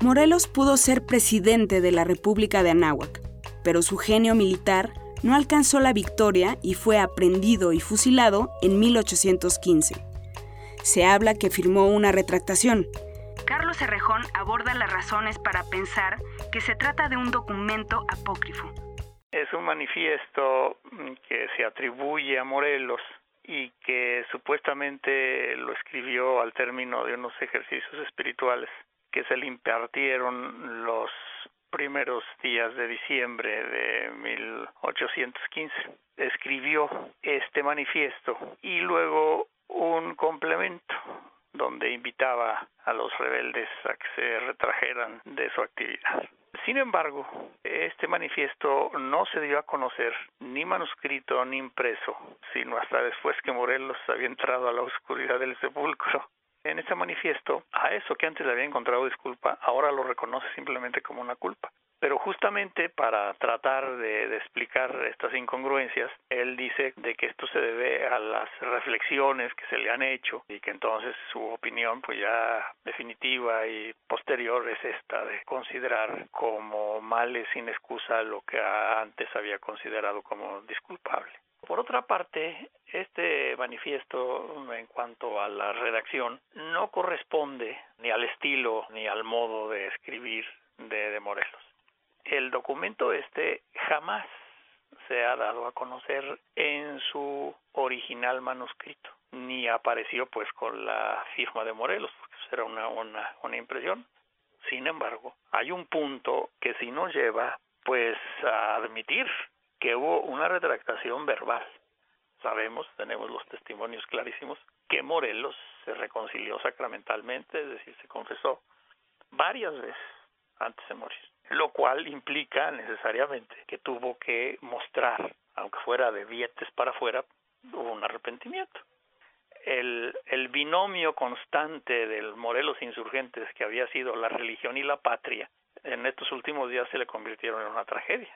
Morelos pudo ser presidente de la República de Anáhuac, pero su genio militar no alcanzó la victoria y fue aprendido y fusilado en 1815. Se habla que firmó una retractación. Carlos Cerrejón aborda las razones para pensar que se trata de un documento apócrifo. Es un manifiesto que se atribuye a Morelos y que supuestamente lo escribió al término de unos ejercicios espirituales que se le impartieron los primeros días de diciembre de 1815. Escribió este manifiesto y luego un complemento donde invitaba a los rebeldes a que se retrajeran de su actividad. Sin embargo, este manifiesto no se dio a conocer ni manuscrito ni impreso, sino hasta después que Morelos había entrado a la oscuridad del sepulcro. En este manifiesto, a eso que antes le había encontrado disculpa, ahora lo reconoce simplemente como una culpa. Pero justamente para tratar de, explicar estas incongruencias, él dice de que esto se debe a las reflexiones que se le han hecho y que entonces su opinión pues ya definitiva y posterior es esta de considerar como males sin excusa lo que antes había considerado como disculpable. Por otra parte, este manifiesto en cuanto a la redacción no corresponde ni al estilo ni al modo de escribir de Morelos el documento este jamás se ha dado a conocer en su original manuscrito, ni apareció pues con la firma de Morelos, porque eso era una, una, una impresión. Sin embargo, hay un punto que sí nos lleva pues a admitir que hubo una retractación verbal. Sabemos, tenemos los testimonios clarísimos, que Morelos se reconcilió sacramentalmente, es decir, se confesó varias veces antes de morir lo cual implica necesariamente que tuvo que mostrar, aunque fuera de billetes para afuera, un arrepentimiento. El, el binomio constante del Morelos insurgentes que había sido la religión y la patria, en estos últimos días se le convirtieron en una tragedia.